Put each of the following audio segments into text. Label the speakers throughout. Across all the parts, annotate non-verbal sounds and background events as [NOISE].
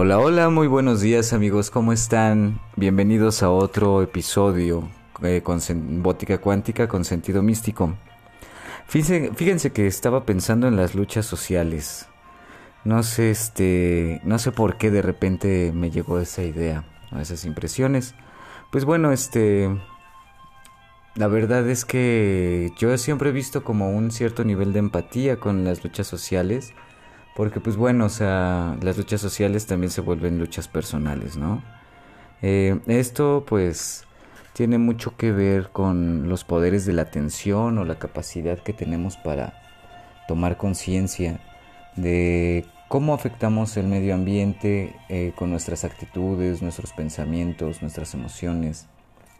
Speaker 1: Hola, hola, muy buenos días amigos, ¿cómo están? Bienvenidos a otro episodio eh, con Bótica Cuántica con sentido místico. Fíjense, fíjense que estaba pensando en las luchas sociales. No sé, este, no sé por qué de repente me llegó esa idea, esas impresiones. Pues bueno, este, la verdad es que yo siempre he visto como un cierto nivel de empatía con las luchas sociales porque pues bueno, o sea, las luchas sociales también se vuelven luchas personales, ¿no? Eh, esto pues tiene mucho que ver con los poderes de la atención o la capacidad que tenemos para tomar conciencia de cómo afectamos el medio ambiente eh, con nuestras actitudes, nuestros pensamientos, nuestras emociones.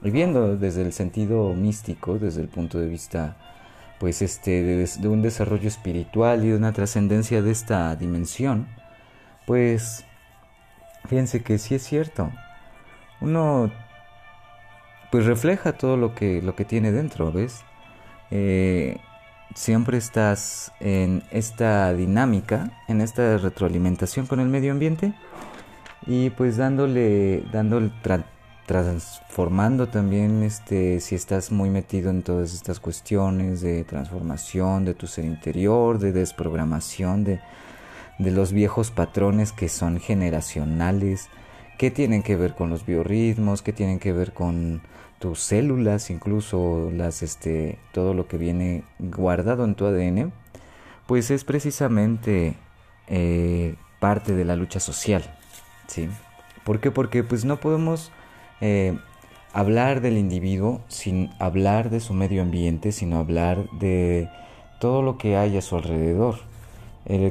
Speaker 1: Y viendo desde el sentido místico, desde el punto de vista pues este de, un desarrollo espiritual y de una trascendencia de esta dimensión, pues fíjense que sí es cierto. Uno pues refleja todo lo que lo que tiene dentro, ¿ves? Eh, siempre estás en esta dinámica, en esta retroalimentación con el medio ambiente y pues dándole dándole transformando también este si estás muy metido en todas estas cuestiones de transformación de tu ser interior, de desprogramación de, de los viejos patrones que son generacionales, que tienen que ver con los biorritmos, que tienen que ver con tus células, incluso las este todo lo que viene guardado en tu ADN, pues es precisamente eh, parte de la lucha social, ¿sí? ¿Por qué? Porque pues no podemos eh, hablar del individuo sin hablar de su medio ambiente, sino hablar de todo lo que hay a su alrededor.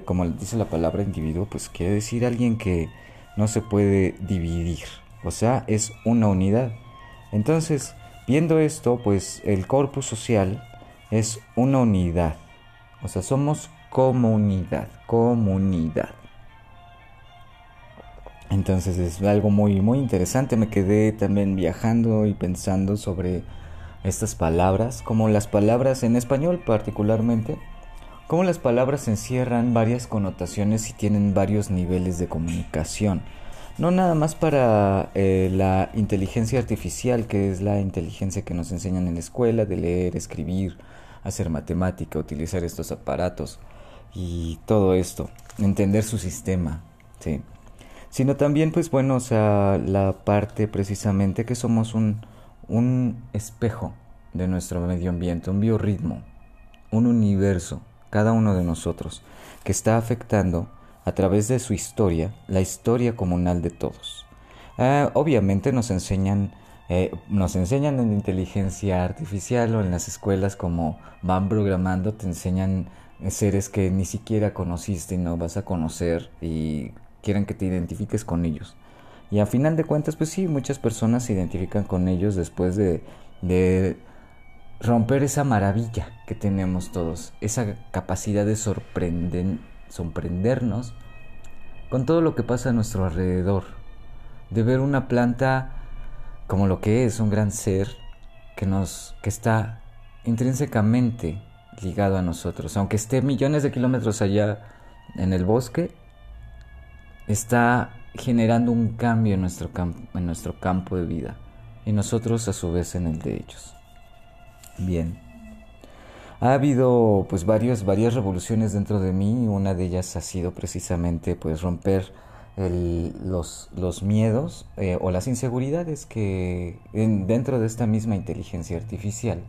Speaker 1: como dice la palabra individuo, pues quiere decir alguien que no se puede dividir, o sea, es una unidad. Entonces, viendo esto, pues el corpus social es una unidad, o sea, somos comunidad, comunidad. Entonces es algo muy muy interesante. Me quedé también viajando y pensando sobre estas palabras, como las palabras en español particularmente, como las palabras encierran varias connotaciones y tienen varios niveles de comunicación. No nada más para eh, la inteligencia artificial, que es la inteligencia que nos enseñan en la escuela, de leer, escribir, hacer matemática, utilizar estos aparatos y todo esto, entender su sistema, ¿sí? Sino también pues bueno, o sea, la parte precisamente que somos un, un espejo de nuestro medio ambiente, un biorritmo, un universo, cada uno de nosotros, que está afectando a través de su historia, la historia comunal de todos. Ah, obviamente nos enseñan, eh, nos enseñan en inteligencia artificial o en las escuelas como van programando, te enseñan seres que ni siquiera conociste y no vas a conocer y quieren que te identifiques con ellos. Y a final de cuentas, pues sí, muchas personas se identifican con ellos después de, de romper esa maravilla que tenemos todos, esa capacidad de sorprender, sorprendernos con todo lo que pasa a nuestro alrededor, de ver una planta como lo que es un gran ser que nos que está intrínsecamente ligado a nosotros, aunque esté millones de kilómetros allá en el bosque, está generando un cambio en nuestro, en nuestro campo de vida y nosotros a su vez en el de ellos. Bien. Ha habido pues varias revoluciones dentro de mí, una de ellas ha sido precisamente pues romper los, los, miedos eh, o las inseguridades que dentro de esta misma inteligencia artificial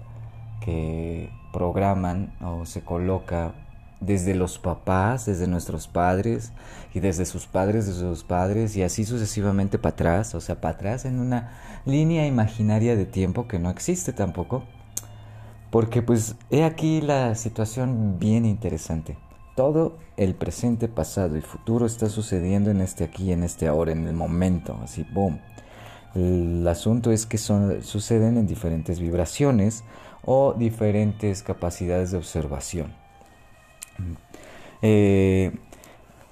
Speaker 1: que programan o se coloca desde los papás, desde nuestros padres y desde sus padres, de sus padres y así sucesivamente para atrás, o sea, para atrás en una línea imaginaria de tiempo que no existe tampoco. Porque pues he aquí la situación bien interesante. Todo el presente, pasado y futuro está sucediendo en este aquí, en este ahora, en el momento, así, boom. El asunto es que son, suceden en diferentes vibraciones o diferentes capacidades de observación. Eh,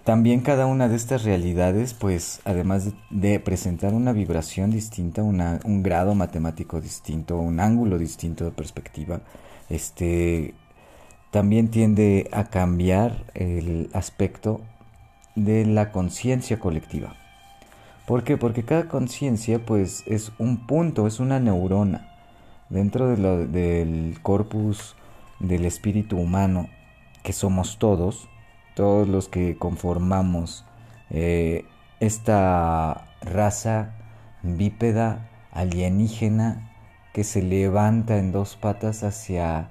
Speaker 1: también cada una de estas realidades, pues además de, presentar una vibración distinta, un grado matemático distinto, un ángulo distinto de perspectiva, este, también tiende a cambiar el aspecto de la conciencia colectiva. ¿Por qué? Porque cada conciencia pues es un punto, es una neurona dentro del corpus del espíritu humano que somos todos, todos los que conformamos eh, esta raza bípeda alienígena que se levanta en dos patas hacia,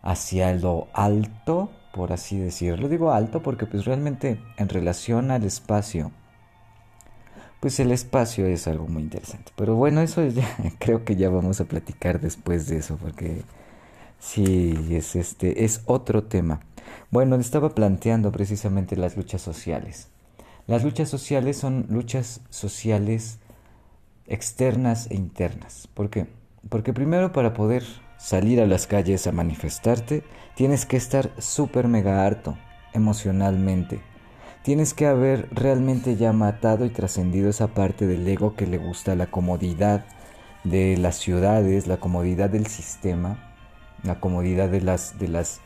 Speaker 1: hacia lo alto, por así decirlo. Digo alto porque pues realmente en relación al espacio, pues el espacio es algo muy interesante. Pero bueno, eso ya [LAUGHS] creo que ya vamos a platicar después de eso porque sí es este es otro tema. Bueno, estaba planteando precisamente las luchas sociales. Las luchas sociales son luchas sociales externas e internas. ¿Por qué? Porque primero para poder salir a las calles a manifestarte, tienes que estar súper mega harto emocionalmente. Tienes que haber realmente ya matado y trascendido esa parte del ego que le gusta la comodidad de las ciudades, la comodidad del sistema, la comodidad de las, de las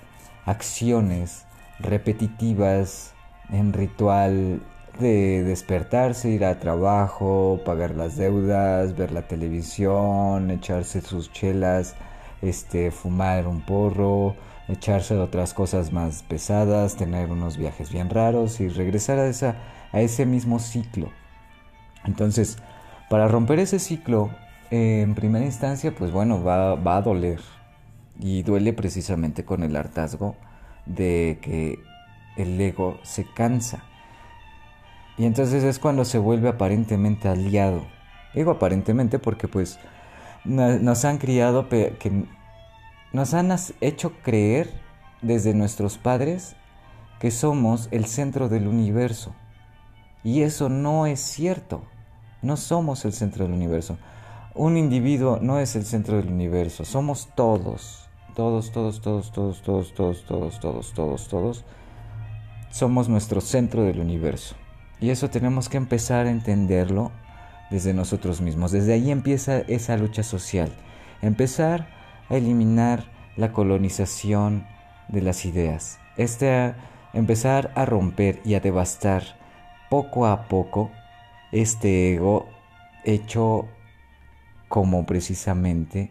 Speaker 1: acciones repetitivas en ritual de despertarse, ir a trabajo, pagar las deudas, ver la televisión, echarse sus chelas, este, fumar un porro, echarse otras cosas más pesadas, tener unos viajes bien raros y regresar a, esa, a ese mismo ciclo. Entonces, para romper ese ciclo, en primera instancia, pues bueno, va, va a doler. Y duele precisamente con el hartazgo de que el ego se cansa y entonces es cuando se vuelve aparentemente aliado. Digo aparentemente porque pues nos han criado, que nos han hecho creer desde nuestros padres que somos el centro del universo. Y eso no es cierto. No somos el centro del universo. Un individuo no es el centro del universo. Somos todos. Todos, todos, todos, todos, todos, todos, todos, todos, todos, todos. Somos nuestro centro del universo. Y eso tenemos que empezar a entenderlo desde nosotros mismos. Desde ahí empieza esa lucha social. Empezar a eliminar la colonización de las ideas. Este, empezar a romper y a devastar poco a poco este ego hecho como precisamente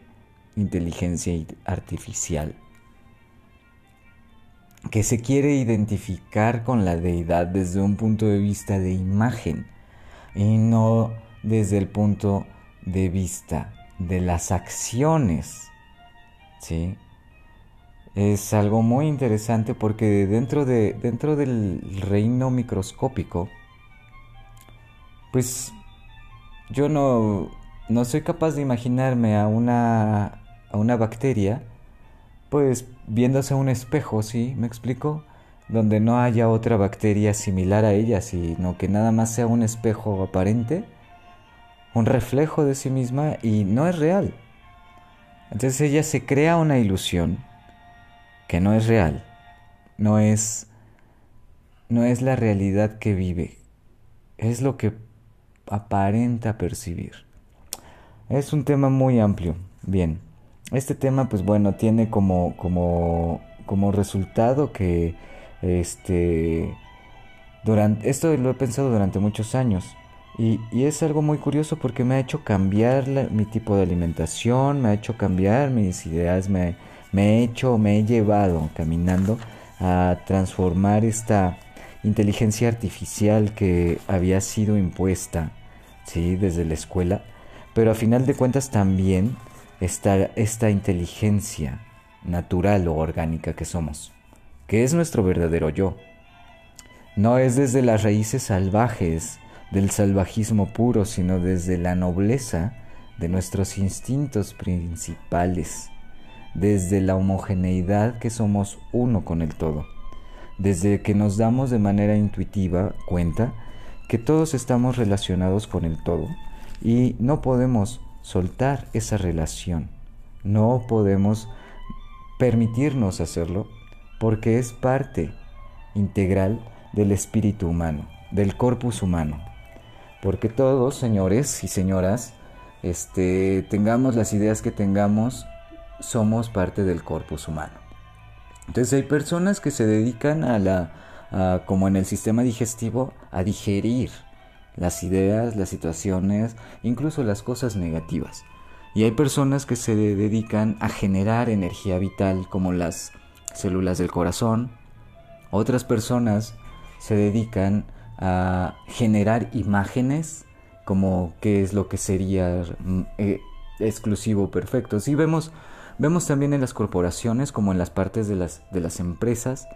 Speaker 1: inteligencia artificial que se quiere identificar con la deidad desde un punto de vista de imagen y no desde el punto de vista de las acciones. ¿Sí? Es algo muy interesante porque dentro, de, dentro del reino microscópico, pues yo no, no soy capaz de imaginarme a una, a una bacteria pues viéndose un espejo, ¿sí? ¿Me explico? Donde no haya otra bacteria similar a ella, sino que nada más sea un espejo aparente, un reflejo de sí misma y no es real. Entonces ella se crea una ilusión que no es real, no es no es la realidad que vive, es lo que aparenta percibir. Es un tema muy amplio. Bien este tema, pues bueno, tiene como, como, como resultado que este durante esto lo he pensado durante muchos años. Y, es algo muy curioso porque me ha hecho cambiar mi tipo de alimentación, me ha hecho cambiar mis ideas, me, me he hecho, me he llevado caminando a transformar esta inteligencia artificial que había sido impuesta, sí, desde la escuela, pero a final de cuentas también esta, esta inteligencia natural o orgánica que somos, que es nuestro verdadero yo. No es desde las raíces salvajes del salvajismo puro, sino desde la nobleza de nuestros instintos principales, desde la homogeneidad que somos uno con el todo, desde que nos damos de manera intuitiva cuenta que todos estamos relacionados con el todo y no podemos soltar esa relación. No podemos permitirnos hacerlo porque es parte integral del espíritu humano, del corpus humano. Porque todos, señores y señoras, este, tengamos las ideas que tengamos, somos parte del corpus humano. Entonces hay personas que se dedican a la, como en el sistema digestivo, a digerir las ideas, las situaciones, incluso las cosas negativas. Y hay personas que se dedican a generar energía vital como las células del corazón. Otras personas se dedican a generar imágenes como qué es lo que sería mm, eh, exclusivo perfecto. Si vemos vemos también en las corporaciones como en las partes de las de las empresas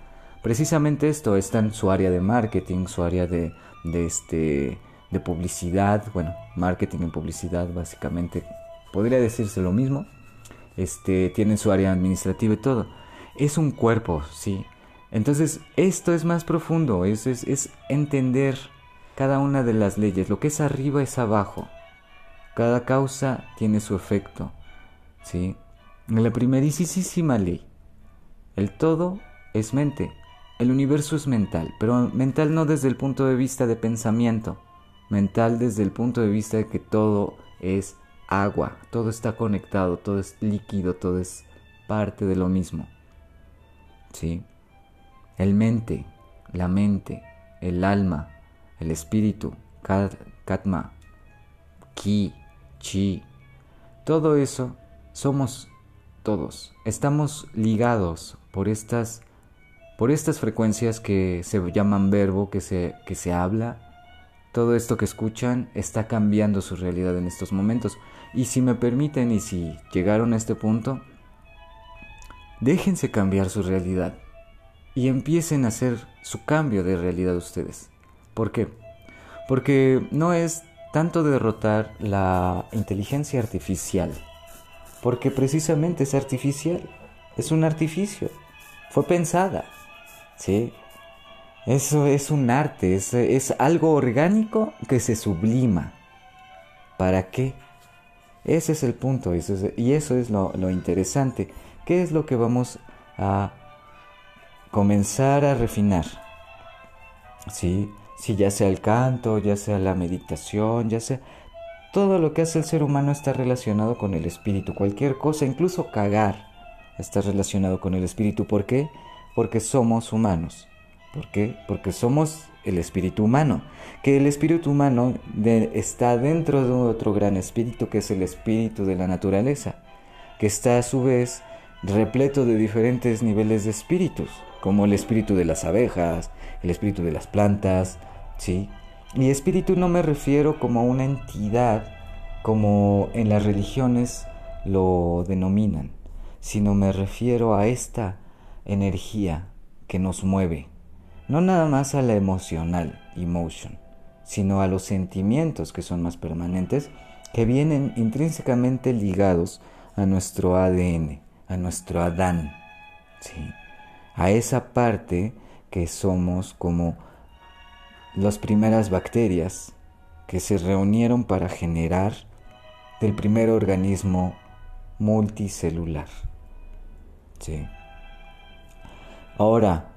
Speaker 1: precisamente esto está en su área de marketing, su área de, de este de publicidad, bueno, marketing y publicidad básicamente podría decirse lo mismo. Este tienen su área administrativa y todo. Es un cuerpo, sí. Entonces, esto es más profundo, es, es, es entender cada una de las leyes. Lo que es arriba es abajo. Cada causa tiene su efecto. ¿Sí? En la primerísima ley, el todo es mente. El universo es mental, pero mental no desde el punto de vista de pensamiento, mental desde el punto de vista de que todo es agua, todo está conectado, todo es líquido, todo es parte de lo mismo. ¿Sí? El mente, la mente, el alma, el espíritu, Katma, Ki, Chi, todo eso somos todos. Estamos ligados por estas por estas frecuencias que se llaman verbo, que se, que se habla, todo esto que escuchan está cambiando su realidad en estos momentos. Y si me permiten y si llegaron a este punto, déjense cambiar su realidad y empiecen a hacer su cambio de realidad ustedes. ¿Por qué? Porque no es tanto derrotar la inteligencia artificial, porque precisamente es artificial, es un artificio, fue pensada, ¿sí? Eso es un arte, es, algo orgánico que se sublima. ¿Para qué? Ese es el punto y eso es lo, lo interesante. ¿Qué es lo que vamos a comenzar a refinar? ¿Sí? Si ya sea el canto, ya sea la meditación, ya sea... Todo lo que hace el ser humano está relacionado con el espíritu. Cualquier cosa, incluso cagar, está relacionado con el espíritu. ¿Por qué? porque somos humanos. ¿Por qué? Porque somos el espíritu humano. Que el espíritu humano está dentro de otro gran espíritu que es el espíritu de la naturaleza, que está a su vez repleto de diferentes niveles de espíritus, como el espíritu de las abejas, el espíritu de las plantas, ¿sí? Y espíritu no me refiero como a una entidad como en las religiones lo denominan, sino me refiero a esta energía que nos mueve, no nada más a la emocional, emotion, sino a los sentimientos que son más permanentes, que vienen intrínsecamente ligados a nuestro ADN, a nuestro Adán, ¿sí? a esa parte que somos como las primeras bacterias que se reunieron para generar del primer organismo multicelular. ¿sí? Ahora,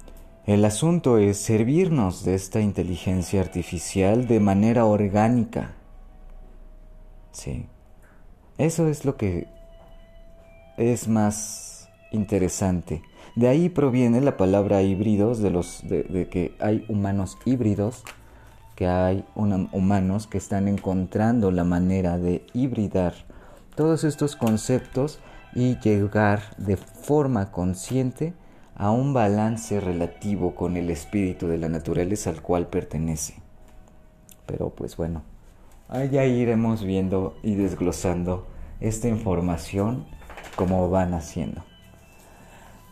Speaker 1: el asunto es servirnos de esta inteligencia artificial de manera orgánica. Sí. Eso es lo que es más interesante. De ahí proviene la palabra híbridos, de, los, de, que hay humanos híbridos, que hay humanos que están encontrando la manera de hibridar todos estos conceptos y llegar de forma consciente a un balance relativo con el espíritu de la naturaleza al cual pertenece. Pero pues bueno, allá iremos viendo y desglosando esta información como van haciendo.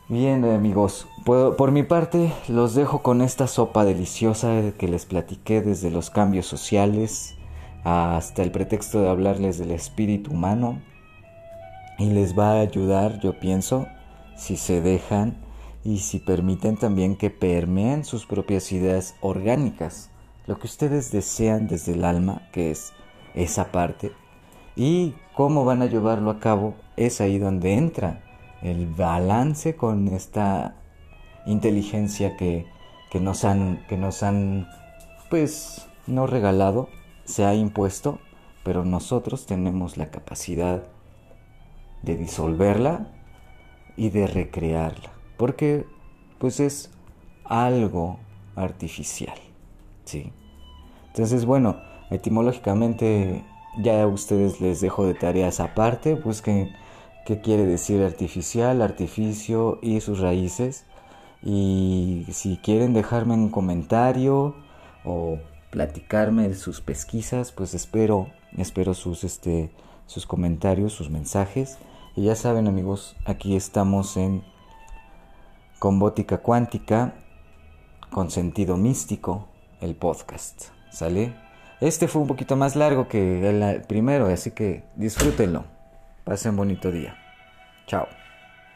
Speaker 1: Bien amigos, por mi parte los dejo con esta sopa deliciosa que les platiqué desde los cambios sociales hasta el pretexto de hablarles del espíritu humano y les va a ayudar, yo pienso, si se dejan y si permiten también que permeen sus propias ideas orgánicas, lo que ustedes desean desde el alma, que es esa parte, y cómo van a llevarlo a cabo, es ahí donde entra el balance con esta inteligencia que, que nos han, que nos han, pues, no regalado, se ha impuesto, pero nosotros tenemos la capacidad de disolverla y de recrearla porque pues es algo artificial, ¿sí? Entonces, bueno, Etimológicamente ya a ustedes les dejo de tareas aparte, busquen qué quiere decir artificial, artificio y sus raíces. Y si quieren dejarme un comentario o platicarme de sus pesquisas, pues espero, espero sus, este, sus comentarios, sus mensajes. Y ya saben amigos, aquí estamos en Combótica Cuántica, con sentido místico, el podcast. ¿Sale? Este fue un poquito más largo que el primero, así que disfrútenlo. Pasen bonito día. Chao.